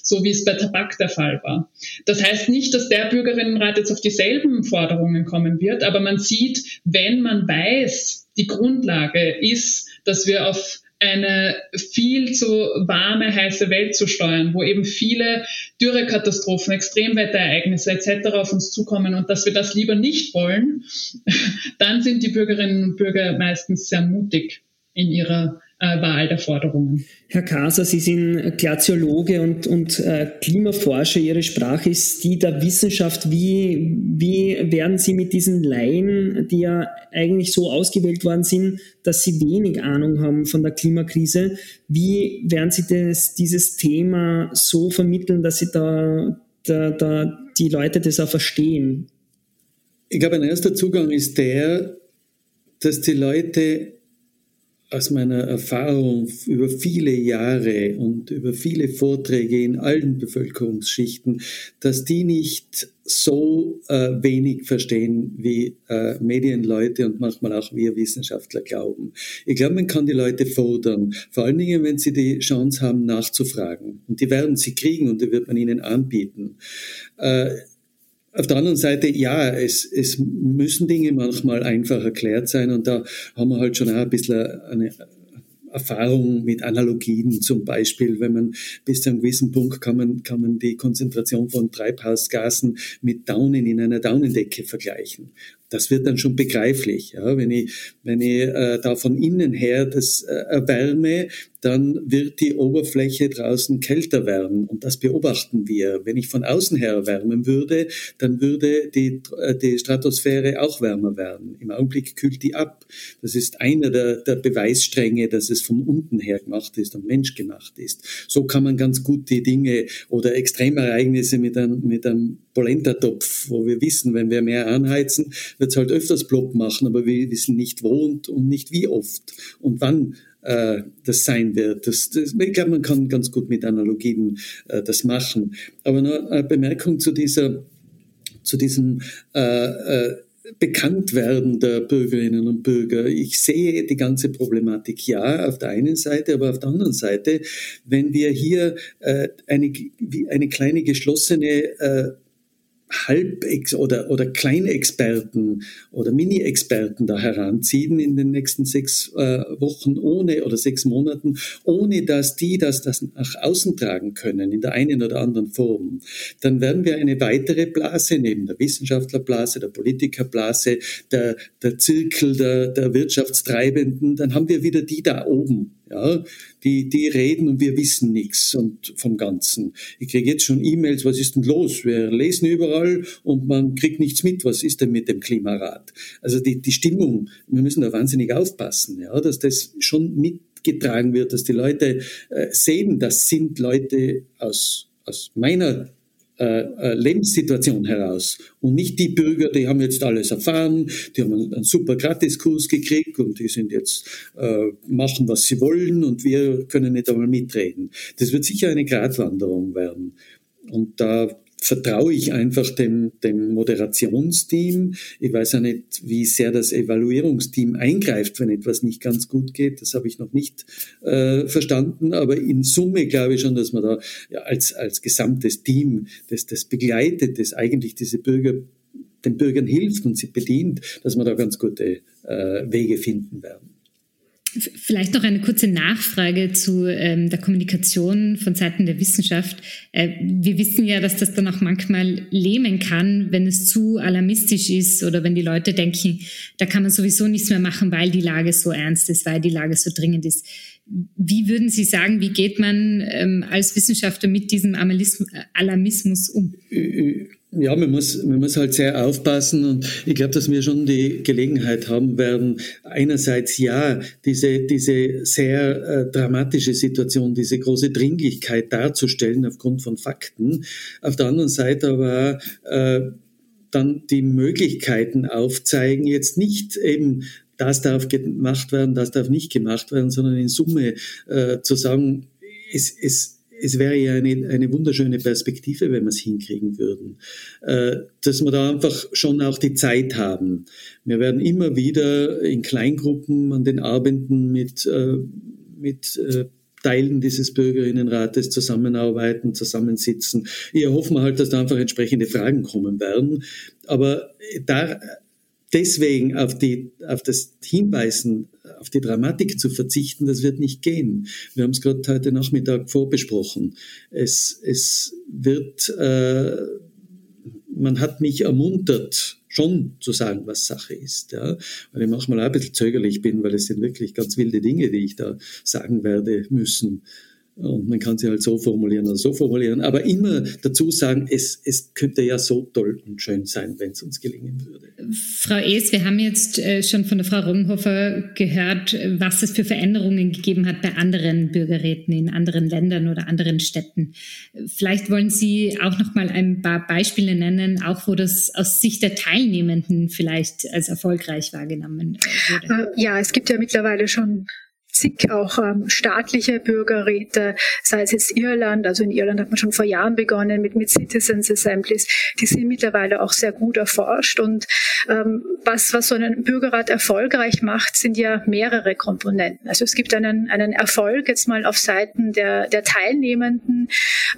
So wie es bei Tabak der Fall war. Das heißt nicht, dass der Bürgerinnenrat jetzt auf dieselben Forderungen kommen wird, aber man sieht, wenn man weiß, die Grundlage ist, dass wir auf eine viel zu warme, heiße Welt zu steuern, wo eben viele Dürrekatastrophen, Extremwetterereignisse etc. auf uns zukommen und dass wir das lieber nicht wollen, dann sind die Bürgerinnen und Bürger meistens sehr mutig in ihrer äh, Wahl der Forderungen. Herr Kaser, Sie sind Glaziologe und, und äh, Klimaforscher. Ihre Sprache ist die der Wissenschaft. Wie, wie werden Sie mit diesen Laien, die ja eigentlich so ausgewählt worden sind, dass sie wenig Ahnung haben von der Klimakrise, wie werden Sie das, dieses Thema so vermitteln, dass Sie da, da, da die Leute das auch verstehen? Ich glaube, ein erster Zugang ist der, dass die Leute aus meiner Erfahrung über viele Jahre und über viele Vorträge in allen Bevölkerungsschichten, dass die nicht so äh, wenig verstehen, wie äh, Medienleute und manchmal auch wir Wissenschaftler glauben. Ich glaube, man kann die Leute fordern, vor allen Dingen, wenn sie die Chance haben, nachzufragen. Und die werden sie kriegen und die wird man ihnen anbieten. Äh, auf der anderen Seite, ja, es, es müssen Dinge manchmal einfach erklärt sein und da haben wir halt schon auch ein bisschen eine Erfahrung mit Analogien zum Beispiel, wenn man bis zu einem gewissen Punkt kann man, kann man die Konzentration von Treibhausgasen mit Daunen in einer Daunendecke vergleichen das wird dann schon begreiflich. Ja? Wenn ich, wenn ich äh, da von innen her das äh, erwärme, dann wird die Oberfläche draußen kälter werden. Und das beobachten wir. Wenn ich von außen her erwärmen würde, dann würde die, äh, die Stratosphäre auch wärmer werden. Im Augenblick kühlt die ab. Das ist einer der, der Beweisstränge, dass es von unten her gemacht ist und menschgemacht ist. So kann man ganz gut die Dinge oder Extremereignisse mit einem, mit einem Polenta-Topf, wo wir wissen, wenn wir mehr anheizen, wird es halt öfters plopp machen, aber wir wissen nicht wo und, und nicht wie oft und wann äh, das sein wird. Das, das, ich glaube, man kann ganz gut mit Analogien äh, das machen. Aber nur eine Bemerkung zu dieser, zu diesem äh, äh, Bekanntwerden der Bürgerinnen und Bürger. Ich sehe die ganze Problematik ja auf der einen Seite, aber auf der anderen Seite, wenn wir hier äh, eine, eine kleine geschlossene äh, Halb- oder, oder Kleinexperten oder Mini-Experten da heranziehen in den nächsten sechs äh, Wochen ohne oder sechs Monaten, ohne dass die das, das nach außen tragen können in der einen oder anderen Form, dann werden wir eine weitere Blase neben der Wissenschaftlerblase, der Politikerblase, der, der Zirkel der, der Wirtschaftstreibenden, dann haben wir wieder die da oben, ja, die, die reden und wir wissen nichts und vom Ganzen. Ich kriege jetzt schon E-Mails, was ist denn los? Wir lesen überall und man kriegt nichts mit. Was ist denn mit dem Klimarat? Also die, die Stimmung, wir müssen da wahnsinnig aufpassen, ja, dass das schon mitgetragen wird, dass die Leute äh, sehen, das sind Leute aus, aus meiner äh, äh, Lebenssituation heraus. Und nicht die Bürger, die haben jetzt alles erfahren, die haben einen, super Gratiskurs gekriegt und die sind jetzt, äh, machen, was sie wollen und wir können nicht einmal mitreden. Das wird sicher eine Gratwanderung werden. Und da vertraue ich einfach dem, dem Moderationsteam. Ich weiß ja nicht, wie sehr das Evaluierungsteam eingreift, wenn etwas nicht ganz gut geht. Das habe ich noch nicht äh, verstanden. Aber in Summe glaube ich schon, dass man da ja, als, als gesamtes Team, das, das begleitet, das eigentlich diese Bürger den Bürgern hilft und sie bedient, dass wir da ganz gute äh, Wege finden werden. Vielleicht noch eine kurze Nachfrage zu ähm, der Kommunikation von Seiten der Wissenschaft. Äh, wir wissen ja, dass das dann auch manchmal lähmen kann, wenn es zu alarmistisch ist oder wenn die Leute denken, da kann man sowieso nichts mehr machen, weil die Lage so ernst ist, weil die Lage so dringend ist. Wie würden Sie sagen, wie geht man ähm, als Wissenschaftler mit diesem Alarmismus um? Ja, man muss, man muss halt sehr aufpassen und ich glaube, dass wir schon die Gelegenheit haben werden, einerseits ja, diese, diese sehr äh, dramatische Situation, diese große Dringlichkeit darzustellen aufgrund von Fakten, auf der anderen Seite aber äh, dann die Möglichkeiten aufzeigen, jetzt nicht eben das darf gemacht werden, das darf nicht gemacht werden, sondern in Summe äh, zu sagen, es, es, es wäre ja eine, eine wunderschöne Perspektive, wenn wir es hinkriegen würden, äh, dass wir da einfach schon auch die Zeit haben. Wir werden immer wieder in Kleingruppen an den Abenden mit, äh, mit äh, Teilen dieses Bürgerinnenrates zusammenarbeiten, zusammensitzen. Hier hoffen wir halt, dass da einfach entsprechende Fragen kommen werden. Aber da deswegen auf, die, auf das Hinweisen, auf die Dramatik zu verzichten, das wird nicht gehen. Wir haben es gerade heute Nachmittag vorbesprochen. Es, es wird, äh, man hat mich ermuntert, schon zu sagen, was Sache ist. Ja? Weil ich manchmal auch ein bisschen zögerlich bin, weil es sind wirklich ganz wilde Dinge, die ich da sagen werde müssen. Und man kann sie halt so formulieren oder so formulieren, aber immer dazu sagen, es, es könnte ja so toll und schön sein, wenn es uns gelingen würde. Frau Es, wir haben jetzt äh, schon von der Frau Rungenhofer gehört, was es für Veränderungen gegeben hat bei anderen Bürgerräten in anderen Ländern oder anderen Städten. Vielleicht wollen Sie auch noch mal ein paar Beispiele nennen, auch wo das aus Sicht der Teilnehmenden vielleicht als erfolgreich wahrgenommen äh, wurde. Äh, ja, es gibt ja mittlerweile schon zig auch ähm, staatliche Bürgerräte, sei es jetzt Irland, also in Irland hat man schon vor Jahren begonnen mit, mit Citizens Assemblies, die sind mittlerweile auch sehr gut erforscht und ähm, was, was so einen Bürgerrat erfolgreich macht, sind ja mehrere Komponenten. Also es gibt einen, einen Erfolg jetzt mal auf Seiten der, der Teilnehmenden,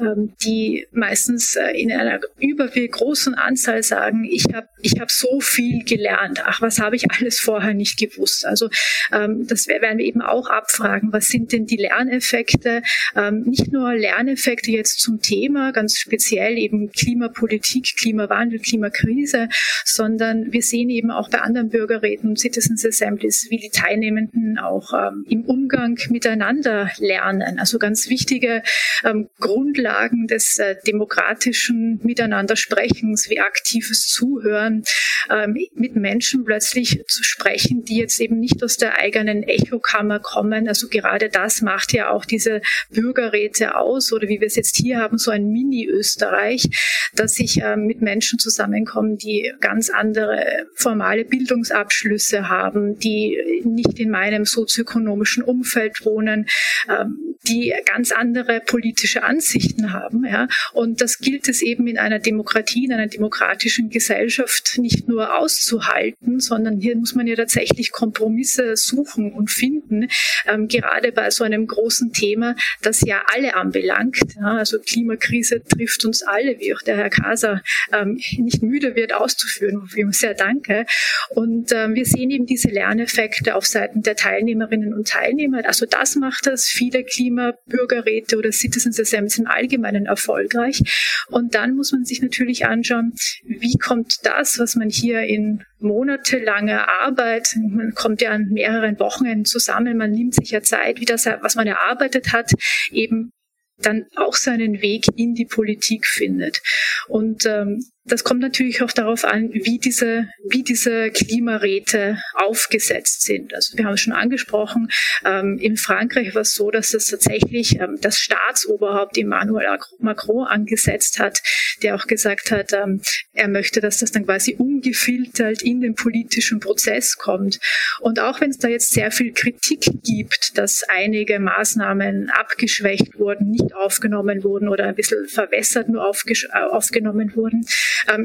ähm, die meistens äh, in einer überwiegend großen Anzahl sagen, ich habe ich hab so viel gelernt, ach, was habe ich alles vorher nicht gewusst. Also ähm, das werden wir eben auch abfragen, was sind denn die Lerneffekte, ähm, nicht nur Lerneffekte jetzt zum Thema, ganz speziell eben Klimapolitik, Klimawandel, Klimakrise, sondern wir sehen eben auch bei anderen Bürgerräten und Citizens Assemblies, wie die Teilnehmenden auch ähm, im Umgang miteinander lernen. Also ganz wichtige ähm, Grundlagen des äh, demokratischen Miteinandersprechens, wie aktives Zuhören, ähm, mit Menschen plötzlich zu sprechen, die jetzt eben nicht aus der eigenen Echokammer kommen. Also gerade das macht ja auch diese Bürgerräte aus oder wie wir es jetzt hier haben, so ein Mini-Österreich, dass sich ähm, mit Menschen zusammenkommen, die ganz andere formale Bildungsabschlüsse haben, die nicht in meinem sozioökonomischen Umfeld wohnen, ähm, die ganz andere politische Ansichten haben. Ja. Und das gilt es eben in einer Demokratie, in einer demokratischen Gesellschaft nicht nur auszuhalten, sondern hier muss man ja tatsächlich Kompromisse suchen und finden, ähm, gerade bei so einem großen Thema, das ja alle anbelangt. Ja. Also Klimakrise trifft uns alle, wie auch der Herr Kaser ähm, nicht müde wird auszuführen, wofür ich ihm sehr danke. Und ähm, wir sehen eben diese Lerneffekte auf Seiten der Teilnehmerinnen und Teilnehmer. Also das macht das viele Klimabürgerräte oder Citizens Assemblies im Allgemeinen erfolgreich. Und dann muss man sich natürlich anschauen, wie kommt das, was man hier in monatelanger Arbeit, man kommt ja an mehreren Wochenenden zusammen, man nimmt sich ja Zeit, wie das, was man erarbeitet hat, eben dann auch seinen Weg in die Politik findet. Und ähm, das kommt natürlich auch darauf an, wie diese, wie diese Klimaräte aufgesetzt sind. Also wir haben es schon angesprochen, ähm, in Frankreich war es so, dass es tatsächlich ähm, das Staatsoberhaupt Emmanuel Macron angesetzt hat, der auch gesagt hat, ähm, er möchte, dass das dann quasi ungefiltert in den politischen Prozess kommt. Und auch wenn es da jetzt sehr viel Kritik gibt, dass einige Maßnahmen abgeschwächt wurden, nicht aufgenommen wurden oder ein bisschen verwässert nur äh, aufgenommen wurden,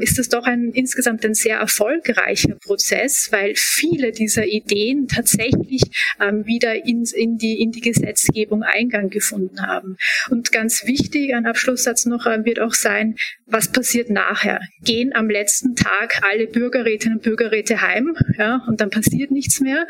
ist es doch ein insgesamt ein sehr erfolgreicher Prozess, weil viele dieser Ideen tatsächlich ähm, wieder in, in, die, in die Gesetzgebung Eingang gefunden haben. Und ganz wichtig, ein Abschlusssatz noch, äh, wird auch sein, was passiert nachher? Gehen am letzten Tag alle Bürgerrätinnen und Bürgerräte heim ja, und dann passiert nichts mehr?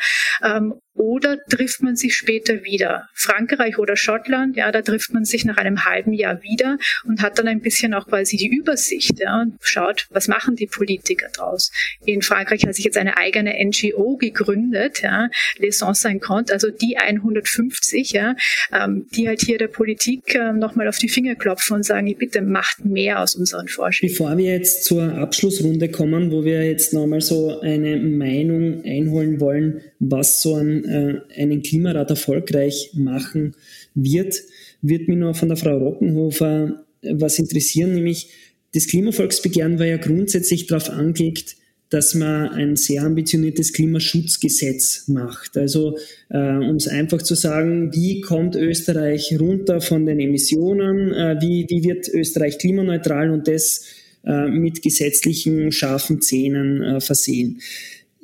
Oder trifft man sich später wieder? Frankreich oder Schottland, ja, da trifft man sich nach einem halben Jahr wieder und hat dann ein bisschen auch quasi die Übersicht, ja, und schaut, was machen die Politiker draus. In Frankreich hat sich jetzt eine eigene NGO gegründet, ja, Les Sans Cinquante, also die 150, ja, ähm, die halt hier der Politik äh, nochmal auf die Finger klopfen und sagen, bitte macht mehr aus unseren Vorschlägen. Bevor wir jetzt zur Abschlussrunde kommen, wo wir jetzt nochmal so eine Meinung einholen wollen, was so ein, äh, einen Klimarat erfolgreich machen wird, wird mich nur von der Frau Rockenhofer was interessieren, nämlich das Klimavolksbegehren war ja grundsätzlich darauf angelegt, dass man ein sehr ambitioniertes Klimaschutzgesetz macht. Also äh, um es einfach zu sagen, wie kommt Österreich runter von den Emissionen, äh, wie, wie wird Österreich klimaneutral und das äh, mit gesetzlichen scharfen Zähnen äh, versehen.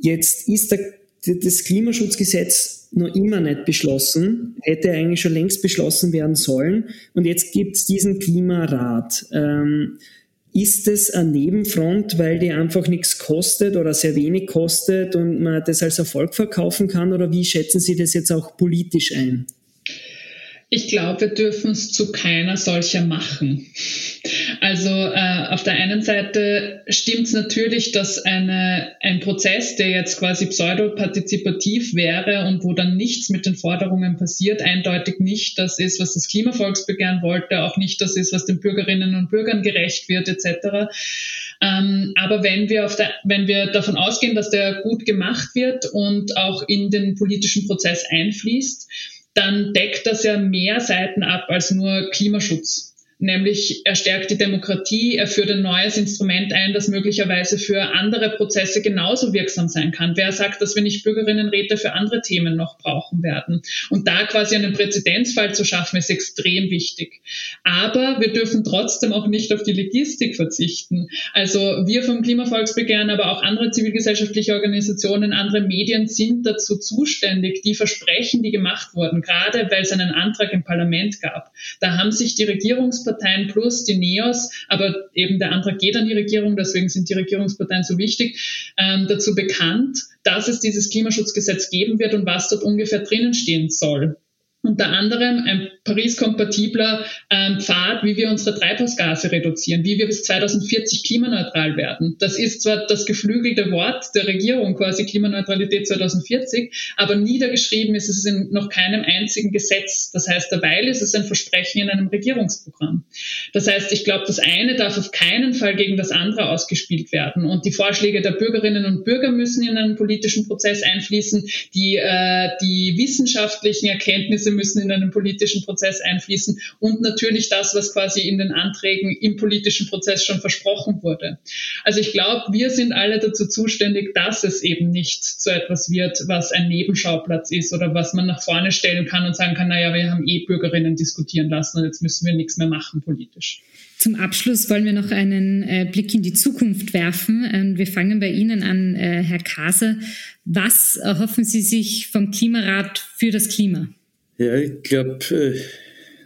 Jetzt ist der das Klimaschutzgesetz noch immer nicht beschlossen, hätte eigentlich schon längst beschlossen werden sollen. Und jetzt gibt es diesen Klimarat. Ähm, ist es eine Nebenfront, weil die einfach nichts kostet oder sehr wenig kostet und man das als Erfolg verkaufen kann? Oder wie schätzen Sie das jetzt auch politisch ein? Ich glaube, wir dürfen es zu keiner solcher machen. Also äh, auf der einen Seite stimmt es natürlich, dass eine, ein Prozess, der jetzt quasi pseudopartizipativ wäre und wo dann nichts mit den Forderungen passiert, eindeutig nicht das ist, was das Klimavolksbegehren wollte, auch nicht das ist, was den Bürgerinnen und Bürgern gerecht wird, etc. Ähm, aber wenn wir, auf der, wenn wir davon ausgehen, dass der gut gemacht wird und auch in den politischen Prozess einfließt, dann deckt das ja mehr Seiten ab als nur Klimaschutz nämlich er stärkt die Demokratie, er führt ein neues Instrument ein, das möglicherweise für andere Prozesse genauso wirksam sein kann. Wer sagt, dass wir nicht Bürgerinnenräte für andere Themen noch brauchen werden? Und da quasi einen Präzedenzfall zu schaffen, ist extrem wichtig. Aber wir dürfen trotzdem auch nicht auf die Logistik verzichten. Also wir vom Klimavolksbegehren, aber auch andere zivilgesellschaftliche Organisationen, andere Medien sind dazu zuständig, die Versprechen, die gemacht wurden, gerade weil es einen Antrag im Parlament gab. Da haben sich die Regierungs Regierungsparteien plus die NEOS, aber eben der Antrag geht an die Regierung, deswegen sind die Regierungsparteien so wichtig, ähm, dazu bekannt, dass es dieses Klimaschutzgesetz geben wird und was dort ungefähr drinnen stehen soll unter anderem ein Paris-kompatibler ähm, Pfad, wie wir unsere Treibhausgase reduzieren, wie wir bis 2040 klimaneutral werden. Das ist zwar das geflügelte Wort der Regierung, quasi Klimaneutralität 2040, aber niedergeschrieben ist es in noch keinem einzigen Gesetz. Das heißt, derweil ist es ein Versprechen in einem Regierungsprogramm. Das heißt, ich glaube, das eine darf auf keinen Fall gegen das andere ausgespielt werden. Und die Vorschläge der Bürgerinnen und Bürger müssen in einen politischen Prozess einfließen. Die, äh, die wissenschaftlichen Erkenntnisse Ergebnisse müssen in einen politischen Prozess einfließen und natürlich das, was quasi in den Anträgen im politischen Prozess schon versprochen wurde. Also ich glaube, wir sind alle dazu zuständig, dass es eben nicht so etwas wird, was ein Nebenschauplatz ist oder was man nach vorne stellen kann und sagen kann, naja, wir haben eh Bürgerinnen diskutieren lassen und jetzt müssen wir nichts mehr machen politisch. Zum Abschluss wollen wir noch einen äh, Blick in die Zukunft werfen. Ähm, wir fangen bei Ihnen an, äh, Herr Kase. Was erhoffen Sie sich vom Klimarat für das Klima? Ja, ich glaube, äh,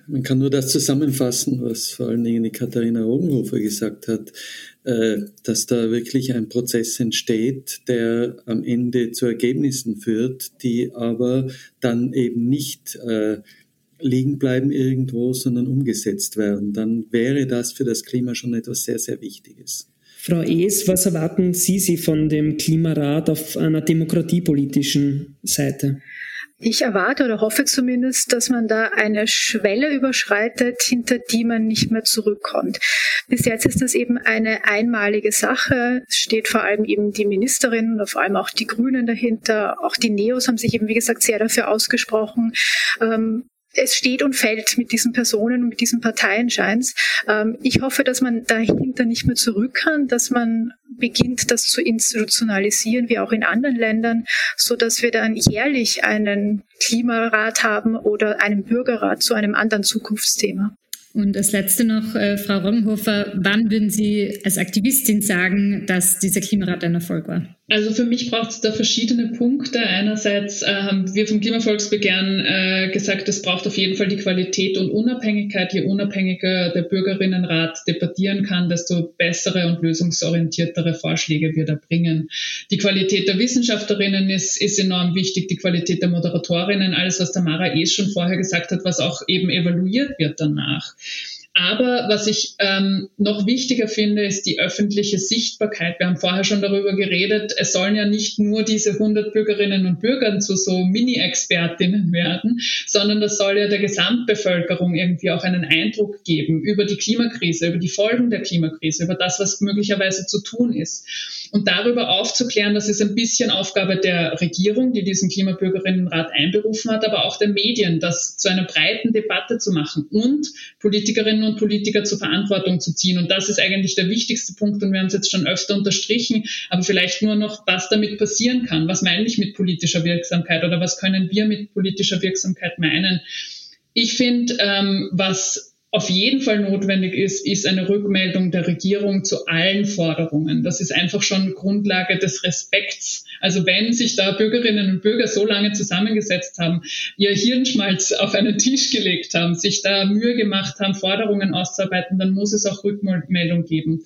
man kann nur das zusammenfassen, was vor allen Dingen die Katharina Rogenhofer gesagt hat, äh, dass da wirklich ein Prozess entsteht, der am Ende zu Ergebnissen führt, die aber dann eben nicht äh, liegen bleiben irgendwo, sondern umgesetzt werden. Dann wäre das für das Klima schon etwas sehr, sehr Wichtiges. Frau Es, was erwarten Sie Sie von dem Klimarat auf einer demokratiepolitischen Seite? Ich erwarte oder hoffe zumindest, dass man da eine Schwelle überschreitet, hinter die man nicht mehr zurückkommt. Bis jetzt ist das eben eine einmalige Sache. Es steht vor allem eben die Ministerin und vor allem auch die Grünen dahinter. Auch die Neos haben sich eben, wie gesagt, sehr dafür ausgesprochen. Ähm, es steht und fällt mit diesen Personen und mit diesen Parteien scheint's. Ähm, ich hoffe, dass man dahinter nicht mehr zurück kann, dass man beginnt, das zu institutionalisieren, wie auch in anderen Ländern, so dass wir dann jährlich einen Klimarat haben oder einen Bürgerrat zu einem anderen Zukunftsthema. Und als letzte noch, äh, Frau Roggenhofer, wann würden Sie als Aktivistin sagen, dass dieser Klimarat ein Erfolg war? Also für mich braucht es da verschiedene Punkte. Einerseits äh, haben wir vom Klimavolksbegehren äh, gesagt, es braucht auf jeden Fall die Qualität und Unabhängigkeit. Je unabhängiger der Bürgerinnenrat debattieren kann, desto bessere und lösungsorientiertere Vorschläge wir da bringen. Die Qualität der Wissenschaftlerinnen ist, ist enorm wichtig, die Qualität der Moderatorinnen, alles, was Tamara eh schon vorher gesagt hat, was auch eben evaluiert wird danach. Aber was ich ähm, noch wichtiger finde, ist die öffentliche Sichtbarkeit. Wir haben vorher schon darüber geredet, es sollen ja nicht nur diese 100 Bürgerinnen und Bürger zu so Mini-Expertinnen werden, sondern das soll ja der Gesamtbevölkerung irgendwie auch einen Eindruck geben über die Klimakrise, über die Folgen der Klimakrise, über das, was möglicherweise zu tun ist. Und darüber aufzuklären, das ist ein bisschen Aufgabe der Regierung, die diesen Klimabürgerinnenrat einberufen hat, aber auch der Medien, das zu einer breiten Debatte zu machen und Politikerinnen und Politiker zur Verantwortung zu ziehen. Und das ist eigentlich der wichtigste Punkt und wir haben es jetzt schon öfter unterstrichen, aber vielleicht nur noch, was damit passieren kann. Was meine ich mit politischer Wirksamkeit oder was können wir mit politischer Wirksamkeit meinen? Ich finde, ähm, was auf jeden Fall notwendig ist, ist eine Rückmeldung der Regierung zu allen Forderungen. Das ist einfach schon Grundlage des Respekts. Also wenn sich da Bürgerinnen und Bürger so lange zusammengesetzt haben, ihr Hirnschmalz auf einen Tisch gelegt haben, sich da Mühe gemacht haben, Forderungen auszuarbeiten, dann muss es auch Rückmeldung geben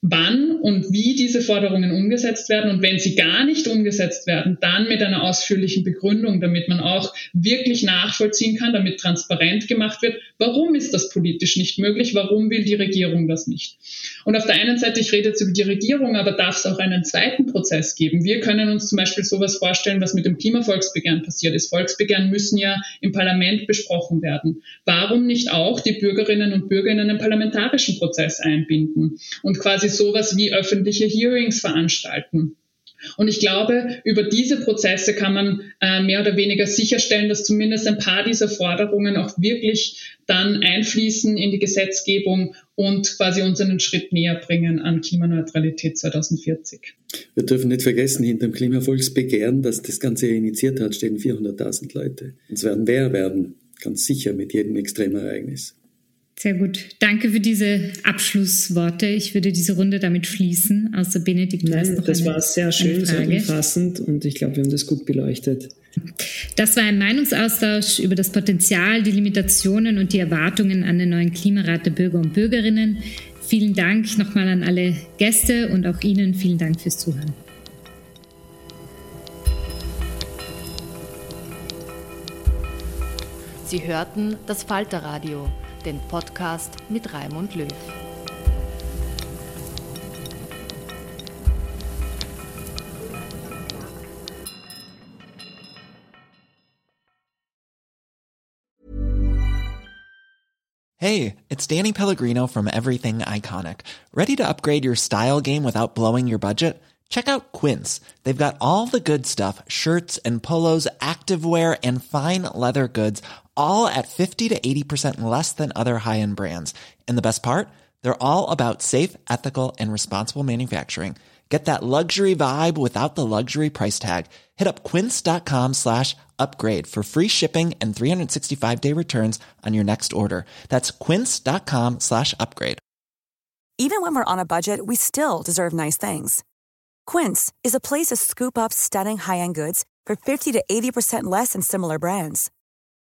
wann und wie diese Forderungen umgesetzt werden und wenn sie gar nicht umgesetzt werden, dann mit einer ausführlichen Begründung, damit man auch wirklich nachvollziehen kann, damit transparent gemacht wird, warum ist das politisch nicht möglich, warum will die Regierung das nicht. Und auf der einen Seite, ich rede jetzt über die Regierung, aber darf es auch einen zweiten Prozess geben. Wir können uns zum Beispiel sowas vorstellen, was mit dem Klimavolksbegehren passiert ist. Volksbegehren müssen ja im Parlament besprochen werden. Warum nicht auch die Bürgerinnen und Bürger in einen parlamentarischen Prozess einbinden und quasi quasi sowas wie öffentliche Hearings veranstalten. Und ich glaube, über diese Prozesse kann man äh, mehr oder weniger sicherstellen, dass zumindest ein paar dieser Forderungen auch wirklich dann einfließen in die Gesetzgebung und quasi uns einen Schritt näher bringen an Klimaneutralität 2040. Wir dürfen nicht vergessen, hinter dem Klimavolksbegehren, das das Ganze initiiert hat, stehen 400.000 Leute. Und es werden mehr werden, ganz sicher mit jedem Extremereignis. Sehr gut. Danke für diese Abschlussworte. Ich würde diese Runde damit schließen. Außer Benedikt, Nein, das eine, war sehr schön, sehr umfassend und ich glaube, wir haben das gut beleuchtet. Das war ein Meinungsaustausch über das Potenzial, die Limitationen und die Erwartungen an den neuen Klimarat der Bürger und Bürgerinnen. Vielen Dank nochmal an alle Gäste und auch Ihnen vielen Dank fürs Zuhören. Sie hörten das Falterradio den Podcast mit Raimund Löw. Hey, it's Danny Pellegrino from Everything Iconic. Ready to upgrade your style game without blowing your budget? Check out Quince. They've got all the good stuff shirts and polos, activewear, and fine leather goods all at 50 to 80% less than other high-end brands. And the best part? They're all about safe, ethical, and responsible manufacturing. Get that luxury vibe without the luxury price tag. Hit up quince.com slash upgrade for free shipping and 365-day returns on your next order. That's quince.com slash upgrade. Even when we're on a budget, we still deserve nice things. Quince is a place to scoop up stunning high-end goods for 50 to 80% less than similar brands.